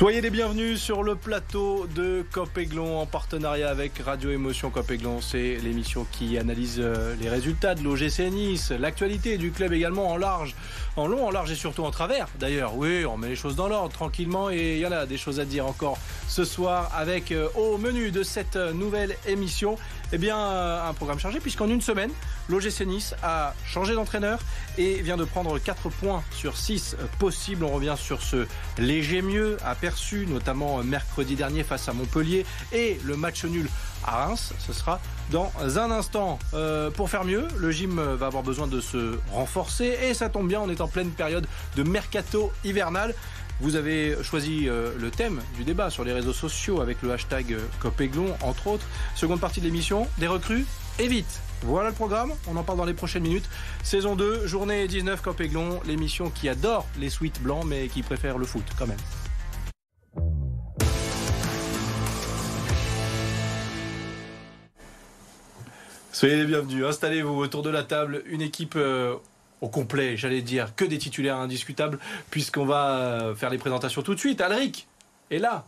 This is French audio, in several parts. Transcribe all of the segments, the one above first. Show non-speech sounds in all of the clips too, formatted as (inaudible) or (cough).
Soyez les bienvenus sur le plateau de Copéglon en partenariat avec Radio Émotion Copéglon. C'est l'émission qui analyse euh, les résultats de l'OGC Nice, l'actualité du club également en large, en long, en large et surtout en travers. D'ailleurs, oui, on met les choses dans l'ordre tranquillement et il y en a des choses à dire encore ce soir avec euh, au menu de cette nouvelle émission, eh bien un programme chargé puisqu'en une semaine, l'OGC Nice a changé d'entraîneur et vient de prendre 4 points sur 6 possibles. On revient sur ce léger mieux aperçu, notamment mercredi dernier face à Montpellier et le match nul à Reims. Ce sera dans un instant. Euh, pour faire mieux, le gym va avoir besoin de se renforcer et ça tombe bien, on est en pleine période de mercato hivernal. Vous avez choisi euh, le thème du débat sur les réseaux sociaux avec le hashtag Copéglon, entre autres. Seconde partie de l'émission, des recrues et vite. Voilà le programme, on en parle dans les prochaines minutes. Saison 2, journée 19 Copéglon, l'émission qui adore les suites blancs mais qui préfère le foot quand même. Soyez les bienvenus, installez-vous autour de la table, une équipe euh, au complet, j'allais dire, que des titulaires indiscutables, puisqu'on va euh, faire les présentations tout de suite. Alric est là,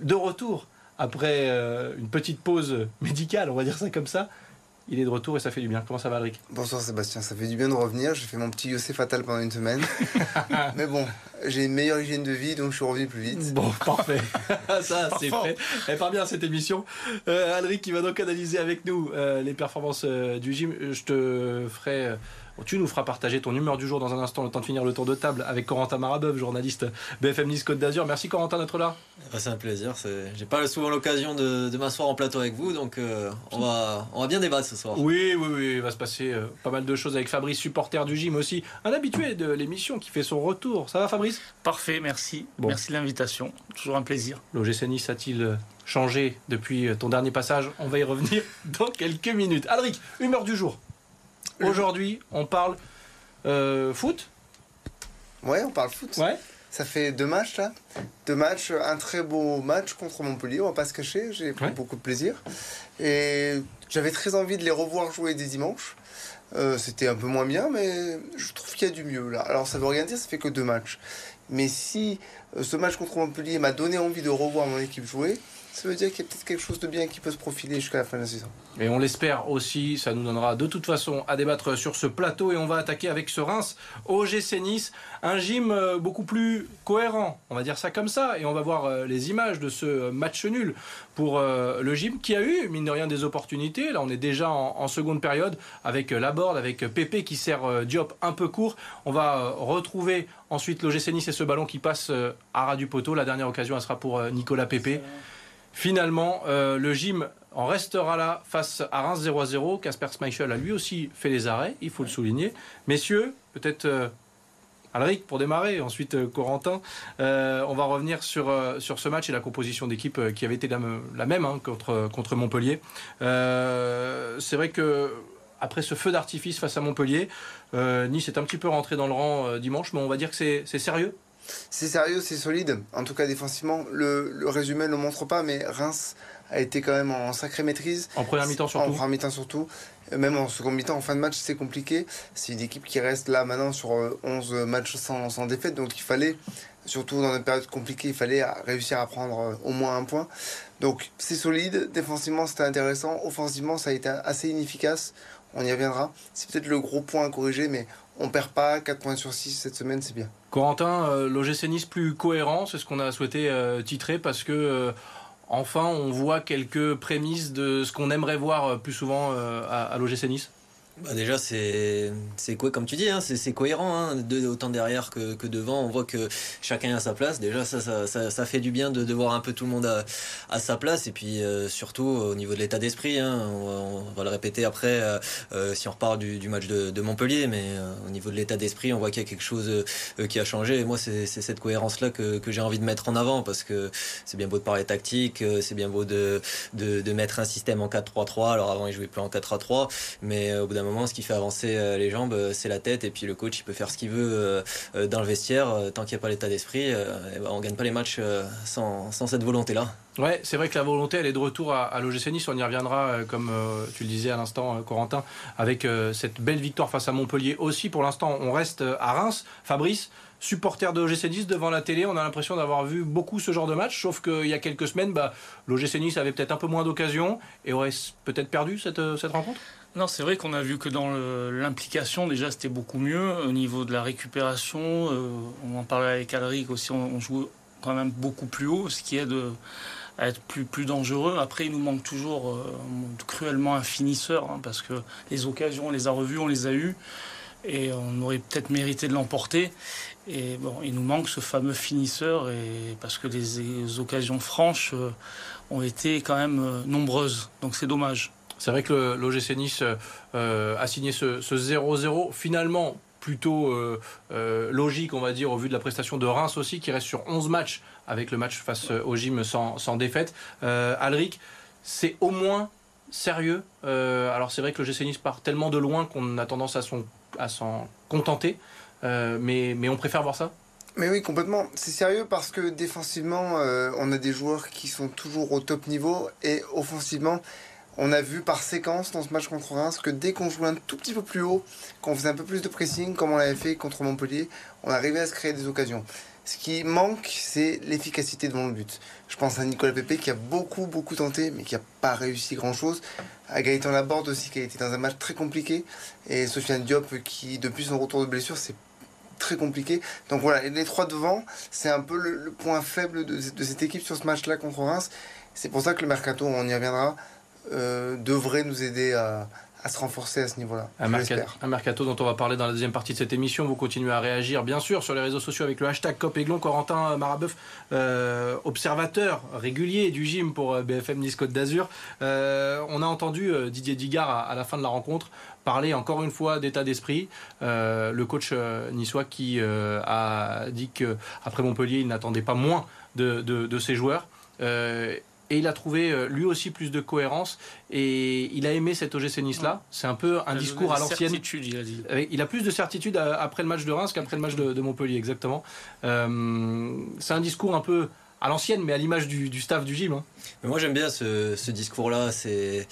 de retour, après euh, une petite pause médicale, on va dire ça comme ça. Il est de retour et ça fait du bien. Comment ça va, Alric? Bonsoir Sébastien, ça fait du bien de revenir. J'ai fait mon petit Yossé fatal pendant une semaine. (laughs) Mais bon, j'ai une meilleure hygiène de vie, donc je suis revenu plus vite. Bon, parfait. (laughs) ça, c'est fait. Elle part bien cette émission. Euh, Alric qui va donc analyser avec nous euh, les performances du gym. Je te ferai. Tu nous feras partager ton humeur du jour dans un instant, le temps de finir le tour de table avec Corentin Marabeuf, journaliste BFM Nice Côte d'Azur. Merci Corentin d'être là. Bah, c'est un plaisir. c'est- J'ai pas souvent l'occasion de, de m'asseoir en plateau avec vous, donc euh, on, va, on va bien débattre ce soir. Oui, oui, oui, il va se passer euh, pas mal de choses avec Fabrice, supporter du gym aussi, un habitué de l'émission qui fait son retour. Ça va Fabrice? Parfait, merci. Bon. Merci de l'invitation. Toujours un plaisir. L'OGC Nice a-t-il euh, changé depuis ton dernier passage? On va y revenir (laughs) dans quelques minutes. Alric, humeur du jour. (laughs) Aujourd'hui, on parle euh, foot. Ouais, on parle foot. Ouais. Ça fait deux matchs là. Deux matchs, un très beau match contre Montpellier, on va pas se cacher. J'ai pris Ouais. beaucoup de plaisir. Et j'avais très envie de les revoir jouer des dimanches. Euh, C'était un peu moins bien, mais je trouve qu'il y a du mieux là. Alors ça veut rien dire, ça fait que deux matchs. Mais si euh, ce match contre Montpellier m'a donné envie de revoir mon équipe jouer, ça veut dire qu'il y a peut-être quelque chose de bien qui peut se profiler jusqu'à la fin de la saison. Et on l'espère aussi, ça nous donnera de toute façon à débattre sur ce plateau et on va attaquer avec ce Reims OGC Nice, un gym euh, beaucoup plus cohérent, on va dire ça comme ça, et on va voir euh, les images de ce match nul pour euh, le gym qui a eu, mine de rien, des opportunités. Là, on est déjà en, en seconde période avec euh, Laborde, avec Pépé qui sert euh, Diop un peu court. On va euh, retrouver ensuite l'OGC Nice et ce ballon qui passe euh, à ras du poteau. La dernière occasion, elle sera pour euh, Nicolas Pépé. Finalement, euh, le gym en restera là face à Reims 0 à 0. Casper Schmeichel a lui aussi fait les arrêts, il faut le souligner. Messieurs, peut-être euh, Alric pour démarrer, ensuite euh, Corentin. On va revenir sur, sur ce match et la composition d'équipe qui avait été la, me- la même hein, contre, contre Montpellier. C'est vrai que après ce feu d'artifice face à Montpellier, Nice est un petit peu rentré dans le rang dimanche, mais on va dire que c'est sérieux. C'est sérieux, c'est solide. En tout cas, défensivement, le, le résumé ne le montre pas, mais Reims a été quand même en sacrée maîtrise. En première mi-temps En surtout. première mi-temps surtout. Euh, Même en seconde mi-temps, en fin de match, c'est compliqué. C'est une équipe qui reste là maintenant sur euh, 11 matchs sans, sans défaite. Donc il fallait, surtout dans une période compliquée, il fallait euh, réussir à prendre euh, au moins un point. Donc c'est solide. Défensivement, c'était intéressant. Offensivement, ça a été assez inefficace. On y reviendra. C'est peut-être le gros point à corriger, mais on perd pas. 4 points sur 6 cette semaine, c'est bien. Corentin, euh, l'OGC plus cohérent, c'est ce qu'on a souhaité euh, titrer parce que euh, enfin on voit quelques prémices de ce qu'on aimerait voir euh, plus souvent à, à l'OGC. Bah, déjà, c'est quoi, comme tu dis, hein, c'est cohérent, hein, autant derrière que, que devant. On voit que chacun a sa place. Déjà, ça, ça, ça, fait du bien de, voir un peu tout le monde à, sa place. Et puis, euh, surtout au niveau de l'état d'esprit, hein, on, va- le répéter après euh, euh, si on repart du, match de, Montpellier. Mais au niveau de l'état d'esprit, on voit qu'il y a quelque chose qui a changé. Et moi, c'est cette cohérence-là que, que j'ai envie de mettre en avant parce que c'est bien beau de parler tactique, c'est bien beau de, de, mettre un système en 4-3-3. Alors avant, ils jouaient plus en 4-3-3. Mais au bout d'un moment, ce qui fait avancer euh, les jambes, euh, c'est la tête. Et puis le coach, il peut faire ce qu'il veut euh, dans le vestiaire. Tant qu'il n'y a pas l'état d'esprit, ben, on gagne pas les matchs sans, cette volonté-là. Ouais, c'est vrai que la volonté, elle est de retour à, à l'OGC Nice. On y reviendra, comme tu le disais à l'instant, Corentin, avec cette belle victoire face à Montpellier aussi. Pour l'instant, on reste à Reims. Fabrice, supporter de l'OGC Nice devant la télé, on a l'impression d'avoir vu beaucoup ce genre de match, sauf qu'il y a quelques semaines, bah, l'OGC Nice avait peut-être un peu moins d'occasions et aurait peut-être perdu cette, cette rencontre? Non, c'est vrai qu'on a vu que dans l'implication, déjà, c'était beaucoup mieux. Au niveau de la récupération, euh, on en parlait avec Alric aussi, on, joue quand même beaucoup plus haut, ce qui aide à être plus, plus dangereux. Après, il nous manque toujours euh, cruellement un finisseur, hein, parce que les occasions, on les a revues, on les a eues, et on aurait peut-être mérité de l'emporter. Et bon, il nous manque ce fameux finisseur, et parce que les, occasions franches euh, ont été quand même nombreuses. Donc c'est dommage. C'est vrai que l'OGC Nice euh, a signé ce 0-0. Finalement, plutôt euh, euh, logique, on va dire, au vu de la prestation de Reims aussi, qui reste sur 11 matchs avec le match face au gym sans, défaite. Alric, c'est au moins sérieux. alors c'est vrai que le GC Nice part tellement de loin qu'on a tendance à s'en contenter, mais, mais on préfère voir ça mais oui, complètement. C'est sérieux parce que défensivement, on a des joueurs qui sont toujours au top niveau et offensivement, on a vu par séquence dans ce match contre Reims que dès qu'on jouait un tout petit peu plus haut, qu'on faisait un peu plus de pressing, comme on l'avait fait contre Montpellier, on arrivait à se créer des occasions. Ce qui manque, c'est l'efficacité devant le but. Je pense à Nicolas Pepe qui a beaucoup, beaucoup tenté, mais qui n'a pas réussi grand-chose. À Gaëtan Laborde aussi, qui a été dans un match très compliqué. Et Sofiane Diop, qui, depuis son retour de blessure, c'est très compliqué. Donc voilà, les trois devant, c'est un peu le, point faible de, de, cette équipe sur ce match-là contre Reims. C'est pour ça que le mercato, on y reviendra, euh, devrait nous aider à, se renforcer à ce niveau-là. Un, mercato, dont on va parler dans la deuxième partie de cette émission. Vous continuez à réagir, bien sûr, sur les réseaux sociaux avec le hashtag Copéglon. Corentin Marabeuf, euh, observateur régulier du gym pour euh, BFM Nice Côte d'Azur. on a entendu Didier Digard à, la fin de la rencontre parler encore une fois d'état d'esprit. le coach niçois qui a dit qu'après Montpellier, il n'attendait pas moins de, de ses joueurs et il a trouvé euh, lui aussi plus de cohérence et il a aimé cet OGC Nice là. C'est un peu un discours à l'ancienne. Il a, dit. il a plus de certitude euh, après le match de Reims qu'après le match de, Montpellier, exactement. Euh, c'est un discours un peu à l'ancienne, mais à l'image du, staff du gym. Hein. Mais moi j'aime bien ce, discours-là. C'est,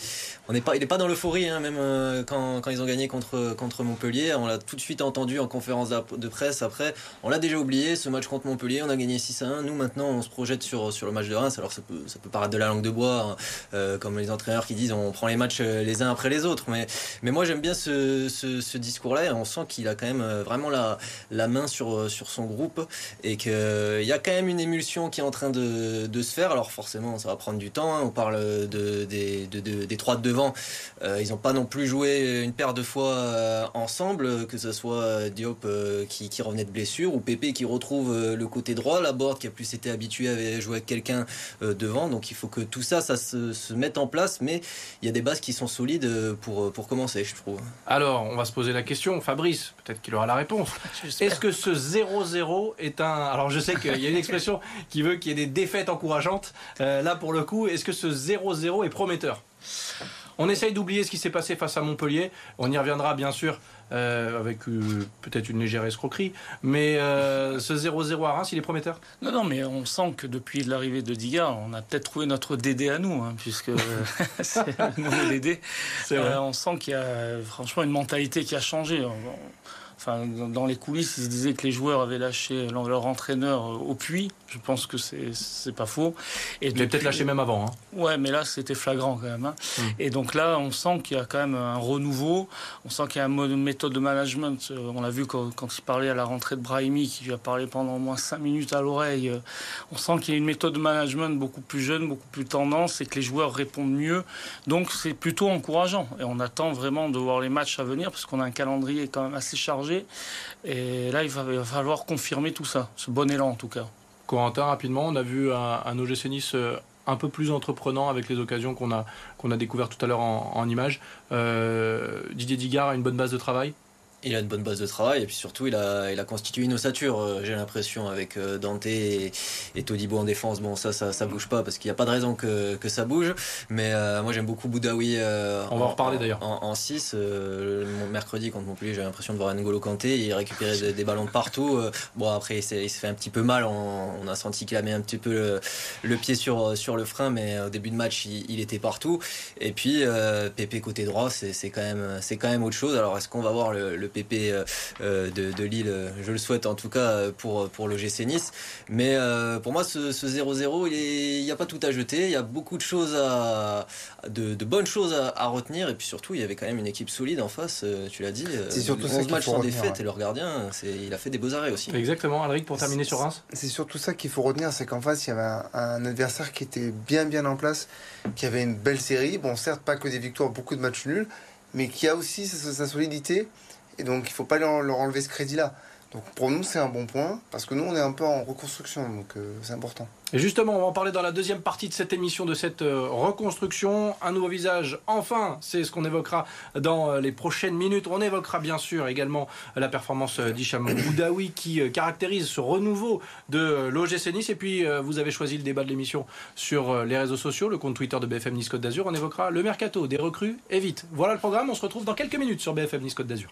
on n'est pas, il n'est pas dans l'euphorie, hein, même euh, quand, ils ont gagné contre, contre Montpellier. On l'a tout de suite entendu en conférence de presse. Après, on l'a déjà oublié. Ce match contre Montpellier, on a gagné 6 à 1. Nous maintenant, on se projette sur, le match de Reims. Alors ça peut, paraître de la langue de bois, hein, euh, comme les entraîneurs qui disent on prend les matchs euh, les uns après les autres. Mais, moi j'aime bien ce, discours-là. On sent qu'il a quand même vraiment la, main sur, son groupe et qu'il y a quand même une émulsion qui est en de, de se faire. Alors forcément, ça va prendre du temps. Hein. On parle de, des trois de devant. Euh, ils n'ont pas non plus joué une paire de fois euh, ensemble, que ce soit Diop euh, qui, revenait de blessure ou Pépé qui retrouve le côté droit, la board qui a plus été habitué à jouer avec quelqu'un devant. Donc il faut que tout ça, ça se, mette en place. Mais il y a des bases qui sont solides pour, pour commencer, je trouve. Alors, on va se poser la question. Fabrice, peut-être qu'il aura la réponse. (laughs) Est-ce que ce 0-0 est un... Alors je sais qu'il y a une expression qui veut qu'il y ait des défaites encourageantes. là, pour le coup, est-ce que ce 0-0 est prometteur? On essaye d'oublier ce qui s'est passé face à Montpellier. On y reviendra bien sûr euh, avec euh, peut-être une légère escroquerie. Mais euh, ce 0-0 à Reims, il est prometteur? Non, non, mais on sent que depuis l'arrivée de Diga, on a peut-être trouvé notre Dédé à nous, hein, puisque (laughs) c'est le nouveau Dédé. on sent qu'il y a franchement une mentalité qui a changé. Enfin, dans les coulisses, ils se disaient que les joueurs avaient lâché leur entraîneur au puits. Je pense que c'est pas faux. Et Ils peut-être lâché même avant. Hein. Ouais, mais là, c'était flagrant quand même. Hein. Hmm. Et donc là, on sent qu'il y a quand même un renouveau. On sent qu'il y a une méthode de management. Euh, on l'a vu quand, il parlait à la rentrée de Brahimi, qui lui a parlé pendant au moins cinq minutes à l'oreille. Euh, on sent qu'il y a une méthode de management beaucoup plus jeune, beaucoup plus tendance, et que les joueurs répondent mieux. Donc c'est plutôt encourageant. Et on attend vraiment de voir les matchs à venir, parce qu'on a un calendrier quand même assez chargé et là, il va, falloir confirmer tout ça, ce bon élan en tout cas. Corentin, rapidement, on a vu un, un OGC euh, un peu plus entreprenant avec les occasions qu'on a, qu'on a découvert tout à l'heure en, en images. Euh, Didier Digard a une bonne base de travail? Il a une bonne base de travail et puis surtout il a, il a constitué une ossature, euh, j'ai l'impression, avec euh, Dante et, et, Todibo en défense. Bon, ça, ça, ça bouge pas parce qu'il n'y a pas de raison que, que ça bouge. Mais euh, moi j'aime beaucoup Boudaoui. On va en reparler d'ailleurs. En 6, mon mercredi contre Montpellier, j'ai l'impression de voir N'Golo Kanté. Il récupérait des, ballons de partout. bon, après il s'est fait un petit peu mal. On, a senti qu'il a mis un petit peu le, pied sur, sur le frein, mais au début de match il, était partout. Et puis Pépé côté droit, c'est quand, même, quand même autre chose. Alors est-ce qu'on va voir le PP de, de, Lille. Je le souhaite en tout cas pour, pour l'OGC Nice. Mais pour moi, ce 0-0, il n'y a pas tout à jeter. Il y a beaucoup de choses à, de, bonnes choses à, retenir. Et puis surtout, il y avait quand même une équipe solide en face. tu l'as dit. C'est surtout 11 matchs sans défaite et leur gardien, il a fait des beaux arrêts aussi. Exactement, Alric, pour terminer sur Reims. C'est surtout ça qu'il faut retenir, c'est qu'en face, il y avait un, adversaire qui était bien bien en place, qui avait une belle série. Bon, certes, pas que des victoires, beaucoup de matchs nuls, mais qui a aussi sa, solidité. Et donc, il ne faut pas leur, enlever ce crédit-là. Donc, pour nous, c'est un bon point, parce que nous, on est un peu en reconstruction, donc euh, c'est important. Et justement, on va en parler dans la deuxième partie de cette émission, de cette euh, reconstruction. Un nouveau visage, enfin, c'est ce qu'on évoquera dans euh, les prochaines minutes. On évoquera bien sûr également la performance d'Hicham Boudaoui qui caractérise ce renouveau de l'OGC Nice. Et puis, vous avez choisi le débat de l'émission sur les réseaux sociaux, le compte Twitter de BFM Nice Côte d'Azur. On évoquera le mercato, des recrues et vite. Voilà le programme. On se retrouve dans quelques minutes sur BFM Nice Côte d'Azur.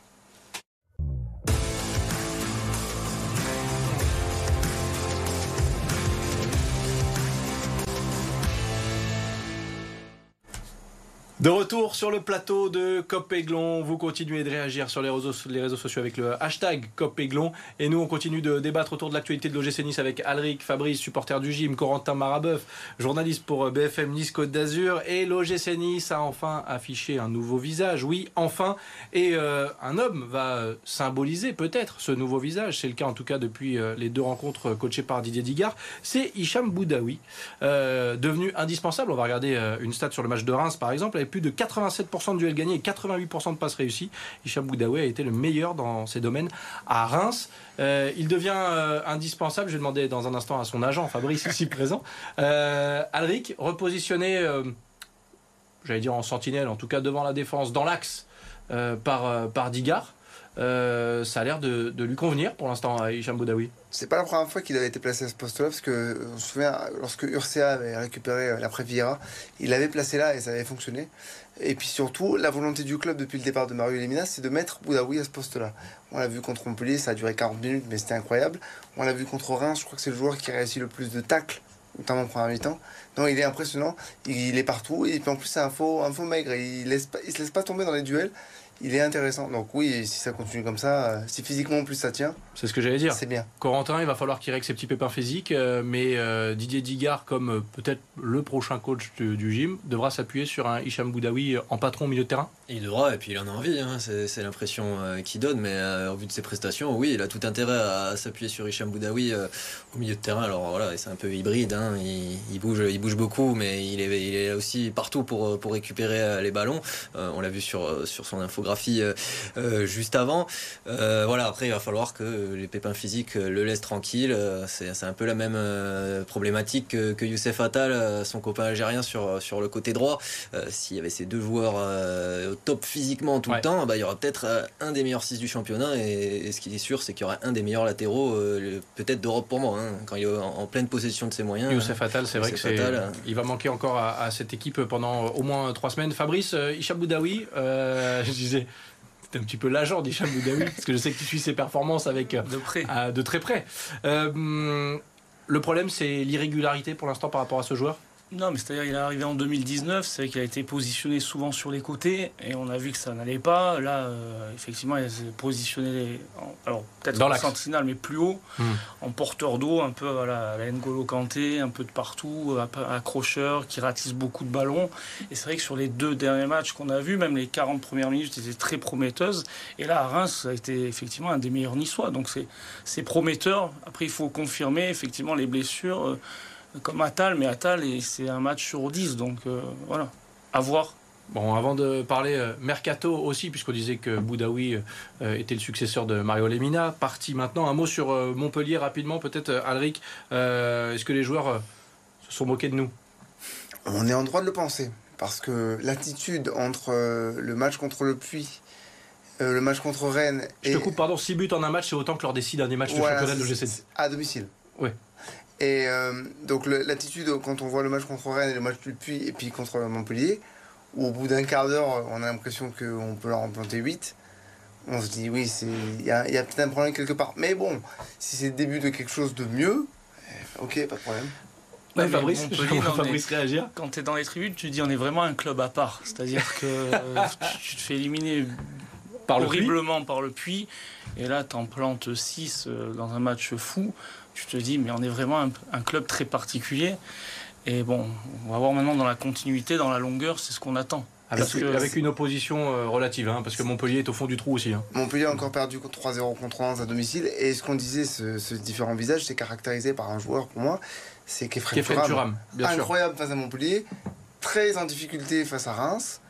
De retour sur le plateau de Cop Aiglon, vous continuez de réagir sur les réseaux, sociaux avec le hashtag Cop Aiglon et nous on continue de débattre autour de l'actualité de l'OGC Nice avec Alric, Fabrice, supporter du gym, Corentin Marabeuf, journaliste pour BFM Nice Côte d'Azur. Et l'OGC Nice a enfin affiché un nouveau visage, oui enfin, et euh, un homme va symboliser peut-être ce nouveau visage, c'est le cas en tout cas depuis euh, les deux rencontres coachées par Didier Digard, c'est Hicham Boudaoui, euh, devenu indispensable, on va regarder une stat sur le match de Reims par exemple, plus de 87% de duels gagnés et 88% de passes réussies. Hicham Boudaoui a été le meilleur dans ces domaines à Reims. Euh, il devient euh, indispensable. Je vais demander dans un instant à son agent, Fabrice, ici (laughs) présent. Euh, Alric, repositionné, j'allais dire en sentinelle, en tout cas devant la défense, dans l'axe par, par Digard. Euh, ça a l'air de, lui convenir pour l'instant à Hicham Boudaoui. C'est pas la première fois qu'il avait été placé à ce poste-là, parce que on se souvient, lorsque Urcea avait récupéré euh, l'après Vieira, il l'avait placé là et ça avait fonctionné. Et puis surtout, la volonté du club depuis le départ de Mario Lemina, c'est de mettre Boudaoui à ce poste-là. On l'a vu contre Montpellier, ça a duré 40 minutes, mais c'était incroyable. On l'a vu contre Reims, je crois que c'est le joueur qui a réussi le plus de tacles notamment en première mi-temps. Non, il est impressionnant, il, est partout, et puis en plus c'est un faux, un faux maigre, il, laisse il se laisse pas tomber dans les duels, il est intéressant. Donc oui, si ça continue comme ça, euh, si physiquement plus ça tient. C'est ce que j'allais dire. C'est bien. Corentin, il va falloir qu'il règle ses petits pépins physiques, euh, mais euh, Didier Digard, comme peut-être le prochain coach du, gym, devra s'appuyer sur un Hicham Boudaoui en patron au milieu de terrain. Il devra, et puis il en a envie. Hein. C'est l'impression qu'il donne, mais au vu de ses prestations, oui, il a tout intérêt à, s'appuyer sur Hicham Boudaoui au milieu de terrain. Alors voilà, c'est un peu hybride. Hein. Il, bouge, il bouge beaucoup, mais il est, il est aussi partout pour, pour récupérer les ballons. on l'a vu sur, sur son infographie euh, euh, juste avant. Euh, voilà, après, il va falloir que les pépins physiques le laissent tranquille. C'est un peu la même problématique que, Youssef Attal, son copain algérien, sur, sur le côté droit. S'il y avait ces deux joueurs au top physiquement tout le temps, bah, il y aura peut-être un des meilleurs 6 du championnat. Et, ce qui est sûr, c'est qu'il y aura un des meilleurs latéraux, peut-être d'Europe pour moi, hein, quand il est en, pleine possession de ses moyens. Youssef Attal, c'est vrai que il va manquer encore à, cette équipe pendant au moins trois semaines. Fabrice, Isha Boudaoui, (laughs) je disais, c'était un petit peu l'agent d'Hicham Boudaoui, parce que je sais que tu suis ses performances avec de, près. Euh, de très près. Euh, le problème, c'est l'irrégularité pour l'instant par rapport à ce joueur? Non, mais c'est-à-dire qu'il est arrivé en 2019, c'est vrai qu'il a été positionné souvent sur les côtés et on a vu que ça n'allait pas. Là, euh, effectivement, il s'est positionné, alors peut-être en sentinelle, mais plus haut, hmm. en porteur d'eau, un peu à la, N'Golo Kanté, un peu de partout, accrocheur, qui ratisse beaucoup de ballons. Et c'est vrai que sur les deux derniers matchs qu'on a vus, même les 40 premières minutes étaient très prometteuses. Et là, à Reims, ça a été effectivement un des meilleurs niçois. Donc c'est prometteur. Après, il faut confirmer effectivement les blessures. Euh, comme Atal, mais Atal, c'est un match sur 10, donc euh, voilà, à voir. Bon, avant de parler euh, Mercato aussi, puisqu'on disait que Boudaoui euh, était le successeur de Mario Lemina, parti maintenant. Un mot sur Montpellier rapidement, peut-être, Alric. Est-ce que les joueurs se sont moqués de nous? On est en droit de le penser, parce que l'attitude entre le match contre le Puy le match contre Rennes. Je te coupe, pardon, 6 buts en un match, c'est autant que lors des 6 derniers matchs de championnat de l'OGC. À domicile. Oui. Et euh, donc l'attitude quand on voit le match contre Rennes et le match du Puy et puis contre Montpellier, où au bout d'un quart d'heure, on a l'impression qu'on peut leur en planter 8, on se dit oui, il y a, peut-être un problème quelque part. Mais bon, si c'est le début de quelque chose de mieux, eh, ok, pas de problème. Ouais, Fabrice, Fabrice réagir. Quand tu es dans les tribunes, tu dis on est vraiment un club à part. C'est-à-dire que (laughs) tu te fais éliminer horriblement par le puits. Et là, tu en plantes 6 dans un match fou. Tu te dis, mais on est vraiment un club très particulier. Et bon, on va voir maintenant dans la continuité, dans la longueur, c'est ce qu'on attend. Avec, une opposition euh, relative, hein, parce que Montpellier est au fond du trou aussi. Hein. Montpellier a encore perdu 3-0 contre Lens à domicile. Et ce qu'on disait, ce, différent visage, c'est caractérisé par un joueur pour moi, c'est Kefren Turam. Incroyable face à Montpellier, très en difficulté face à Reims.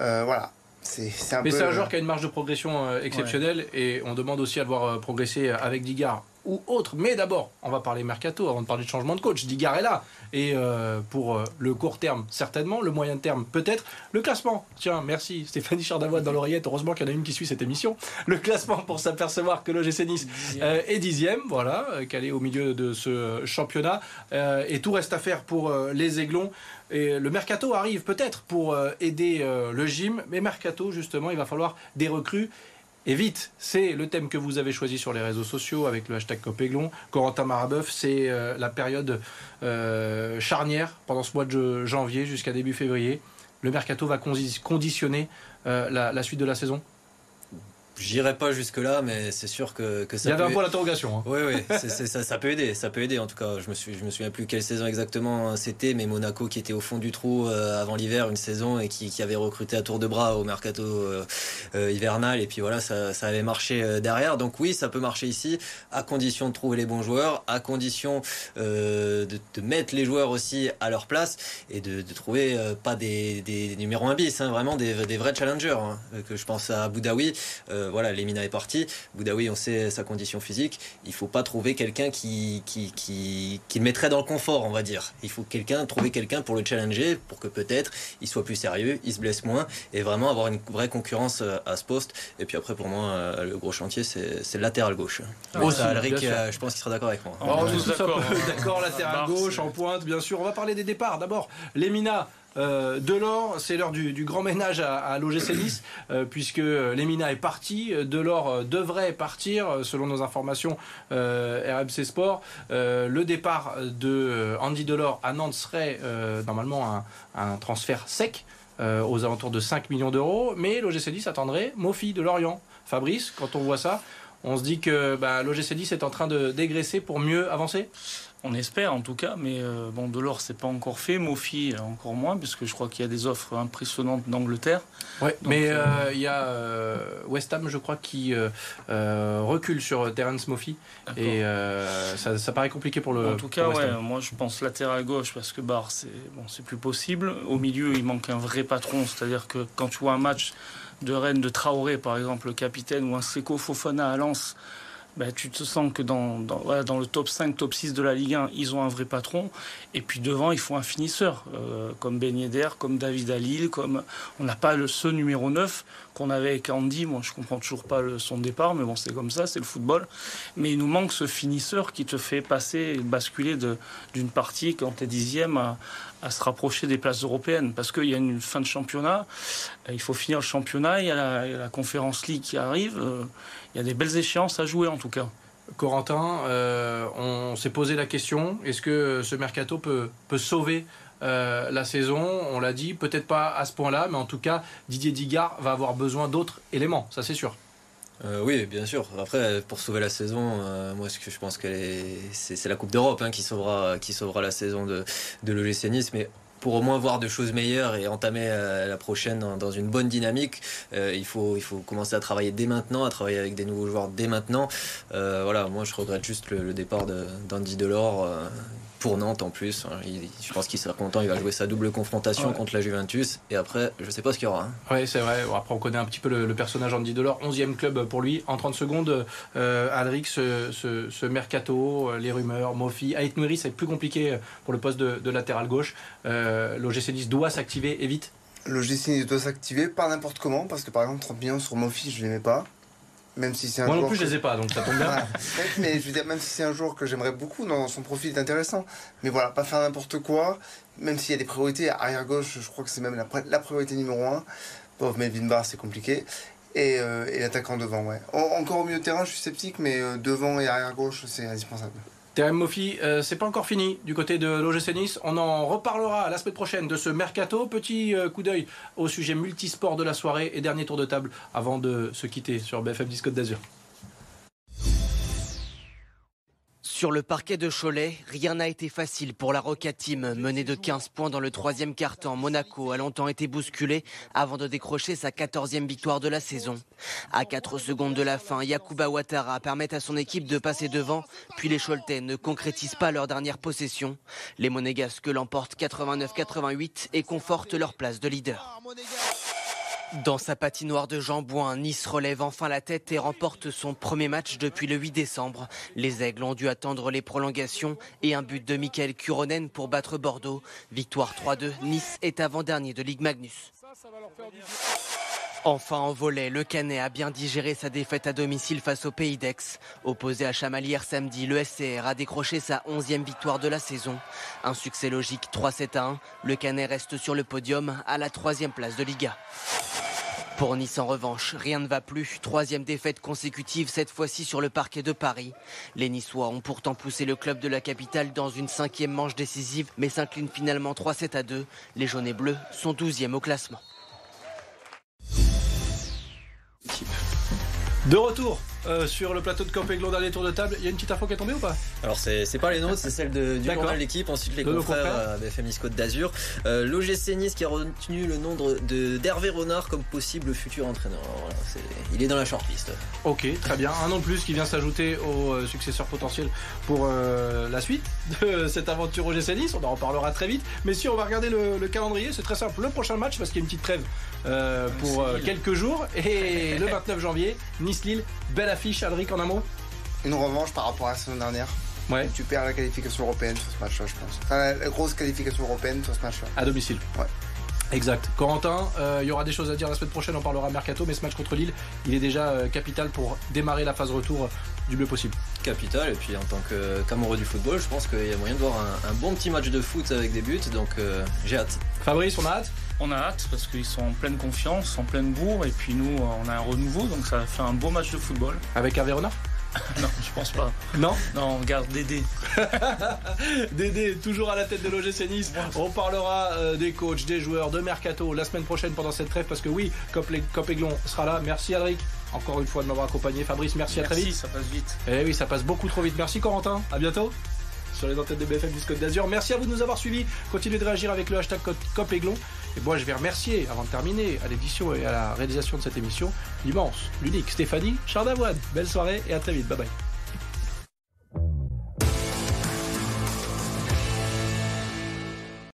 Euh, voilà. C'est un Mais c'est un joueur qui a une marge de progression euh, exceptionnelle et on demande aussi à le voir progresser avec Digard ou autre. Mais d'abord, on va parler mercato avant de parler de changement de coach. Là. Et euh, pour euh, le court terme, certainement. Le moyen terme, peut-être. Le classement. Tiens, merci Stéphanie Chardavoine dans l'oreillette. Heureusement qu'il y en a une qui suit cette émission. Le classement pour s'apercevoir que l'OGC Nice euh, est dixième. Voilà, qu'elle est au milieu de ce championnat. et tout reste à faire pour les Aiglons. Et le mercato arrive peut-être pour aider le gym. Mais mercato, justement, il va falloir des recrues et vite, c'est le thème que vous avez choisi sur les réseaux sociaux avec le hashtag Copéglon. Corentin Marabeuf, c'est euh, la période euh, charnière pendant ce mois de janvier jusqu'à début février. Le mercato va conditionner euh, la, suite de la saison? J'irai pas jusque là, mais c'est sûr que, que ça. Il y avait un point d'interrogation. Hein. Oui, oui, ça, ça, peut aider, ça peut aider. En tout cas, je me suis, je me souviens plus quelle saison exactement c'était, mais Monaco qui était au fond du trou euh, avant l'hiver, une saison et qui, qui, avait recruté à tour de bras au mercato euh, euh, hivernal, et puis voilà, ça, ça avait marché derrière. Donc oui, ça peut marcher ici, à condition de trouver les bons joueurs, à condition de, de, mettre les joueurs aussi à leur place et de, de trouver pas des, des, numéros 1 bis, hein, vraiment des, des vrais challengers. Hein, que je pense à Boudaoui voilà, Lemina est parti. Boudaoui, on sait sa condition physique. Il faut pas trouver quelqu'un qui, qui, qui, qui, le mettrait dans le confort, on va dire. Il faut quelqu'un, trouver quelqu'un pour le challenger, pour que peut-être il soit plus sérieux, il se blesse moins, et vraiment avoir une vraie concurrence euh, à ce poste. Et puis après, pour moi, euh, le gros chantier, c'est le latéral gauche. Ah, Alric, euh, je pense qu'il sera d'accord avec moi. Oh, d'accord, latéral gauche, en pointe, bien sûr. On va parler des départs. D'abord, Lemina. Euh, Delors, c'est l'heure du, grand ménage à, à l'OGC Nice, euh, puisque Lemina est parti. Delors euh, devrait partir, selon nos informations RMC Sport. le départ de Andy Delors à Nantes serait normalement un, transfert sec. aux alentours de 5 millions d'euros, mais l'OGC Nice attendrait Mofi de Lorient. Fabrice, quand on voit ça, on se dit que bah, l'OGC Nice est en train de dégraisser pour mieux avancer? On espère en tout cas, mais euh, bon, Delors c'est pas encore fait, Mofi encore moins, puisque je crois qu'il y a des offres impressionnantes d'Angleterre. Oui, mais euh, euh, il y a West Ham, je crois, qui recule sur Terence Mofi, et ça, paraît compliqué pour le. En tout cas, ouais, moi je pense latéral gauche parce que Bar c'est bon, plus possible. Au milieu, il manque un vrai patron, c'est-à-dire que quand tu vois un match de Rennes de Traoré, par exemple, le capitaine, ou un Seco Fofana à Lens ben, tu te sens que dans, le top 5, top 6 de la Ligue 1, ils ont un vrai patron. Et puis devant, il faut un finisseur, euh, comme Ben Yedder, comme David Alil, comme on n'a pas le, ce numéro 9 qu'on avait avec Andy. Moi, je comprends toujours pas le, son départ, mais bon, c'est comme ça, c'est le football. Mais il nous manque ce finisseur qui te fait passer, basculer d'une partie quand tu es dixième à, se rapprocher des places européennes parce qu'il y a une fin de championnat, il faut finir le championnat, il y a la, la conférence League qui arrive, euh, il y a des belles échéances à jouer en tout cas. Corentin, euh, on s'est posé la question, est-ce que ce mercato peut, peut sauver euh, la saison On l'a dit, peut-être pas à ce point-là, mais en tout cas, Didier Digard va avoir besoin d'autres éléments, ça c'est sûr. oui, bien sûr. Après, pour sauver la saison, moi, ce que je pense que c'est la Coupe d'Europe hein, qui sauvera, la saison de, de. Mais pour au moins voir de choses meilleures et entamer euh, la prochaine dans, une bonne dynamique, euh, il, faut, commencer à travailler dès maintenant, à travailler avec des nouveaux joueurs dès maintenant. Euh, voilà, moi je regrette juste le, départ d'Andy Delors pour Nantes en plus. Hein. je pense qu'il sera content, il va jouer sa double confrontation contre la Juventus. Et après, je sais pas ce qu'il y aura. Hein. Oui, c'est vrai. Après, on connaît un petit peu le, personnage Andy Delors. 11e club pour lui. En 30 secondes, euh, Alric, ce, mercato, euh, les rumeurs, Mofi. Ait Nouri, c'est plus compliqué pour le poste de, latéral gauche. Euh, L'OGC 10 doit s'activer et vite. L'OGC 10 doit s'activer, pas n'importe comment, parce que par exemple, 30 millions sur Mofi, je l'aimais pas. Même si c'est un Moi non plus, je les ai pas, donc ça tombe bien. mais je veux dire, même si c'est un joueur que j'aimerais beaucoup, dans son profil est intéressant. Mais voilà, pas faire n'importe quoi, même s'il y a des priorités. Arrière gauche, je crois que c'est même la, priorité numéro un. Pauvre Melvin Barr, c'est compliqué. Et, euh, et l'attaquant devant, ouais. encore au milieu de terrain, je suis sceptique, mais euh, devant et arrière gauche, c'est indispensable. Terem Mofi, euh, c'est pas encore fini du côté de l'OGC Nice. On en reparlera la semaine prochaine de ce mercato. Petit euh, coup d'œil au sujet multisport de la soirée et dernier tour de table avant de se quitter sur BFM 10 Côte d'Azur. Sur le parquet de Cholet, rien n'a été facile pour la Roca Team. Menée de 15 points dans le troisième quart-temps, Monaco a longtemps été bousculé avant de décrocher sa 14e victoire de la saison. À 4 secondes de la fin, Yakuba Ouattara permet à son équipe de passer devant, puis les Choletais ne concrétisent pas leur dernière possession. Les Monégasques l'emportent 89-88 et confortent leur place de leader. Dans sa patinoire de Jambouin, Nice relève enfin la tête et remporte son premier match depuis le 8 décembre. Les Aigles ont dû attendre les prolongations et un but de Michael Kuronen pour battre Bordeaux. Victoire 3-2, Nice est avant-dernier de Ligue Magnus. Enfin en volet, le Canet a bien digéré sa défaite à domicile face au Pays d'Aix. Opposé à Chamalières samedi, le SCR a décroché sa 11e victoire de la saison. Un succès logique 3-7 1. Le Canet reste sur le podium à la troisième place de Liga. Pour Nice en revanche, rien ne va plus. Troisième défaite consécutive, cette fois-ci sur le parquet de Paris. Les Niçois ont pourtant poussé le club de la capitale dans une cinquième manche décisive, mais s'inclinent finalement 3-7 à 2. Les jaunes et bleus sont 12e au classement. De retour euh, sur le plateau de Campéglon dernier tour de table. Il y a une petite info qui est tombée ou pas Alors c'est pas les nôtres, c'est celle de, du journal L'équipe, ensuite les De confrères BFM Nice Côte d'Azur. Euh, L'OGC Nice qui a retenu le nom d'Hervé Renard comme possible futur entraîneur. Voilà, il est dans la shortlist. Ok, très bien. Un an de plus qui vient s'ajouter au euh, successeur potentiel pour euh, la suite de cette aventure au GC Nice. On en reparlera très vite. Mais si on va regarder le, le calendrier, c'est très simple. Le prochain match, parce qu'il y a une petite trêve pour quelques jours. Et le 29 janvier, Nice-Lille. Belle affiche, Alric, en un mot? Une revanche par rapport à la saison dernière. Ouais. Tu perds la qualification européenne sur ce match-là, je pense. Enfin, la, grosse qualification européenne sur ce match-là. À domicile. Ouais. Exact. Corentin, euh, il y aura des choses à dire la semaine prochaine, on parlera mercato, mais ce match contre Lille, il est déjà euh, capital pour démarrer la phase retour du mieux possible. Capital, et puis en tant que- qu'amoureux du football, je pense qu'il y a moyen de voir un, un bon petit match de foot avec des buts, donc euh, j'ai hâte. Fabrice, on a hâte? On a hâte parce qu'ils sont en pleine confiance, en pleine bourre, et puis nous, on a un renouveau, donc ça fait un beau match de football. Avec Hervé Renard (laughs) Non, je pense pas. Non? Non, on garde Dédé. (laughs) Dédé, toujours à la tête de l'OGC Nice. On parlera euh, des coachs, des joueurs, de Mercato la semaine prochaine pendant cette trêve parce que oui, Cop, Aiglon sera là. Merci Alric, encore une fois de m'avoir accompagné. Fabrice, merci, à très Merci, vite. ça passe vite. Eh oui, ça passe beaucoup trop vite. Merci Corentin, à bientôt sur les antennes de BFM du Côte d'Azur. Merci à vous de nous avoir suivis. Continuez de réagir avec le hashtag Cop- Cop Aiglon. Et moi, je vais remercier, avant de terminer, à l'édition et à la réalisation de cette émission, l'immense, l'unique Stéphanie Chardavoine. Belle soirée et à très vite. Bye bye.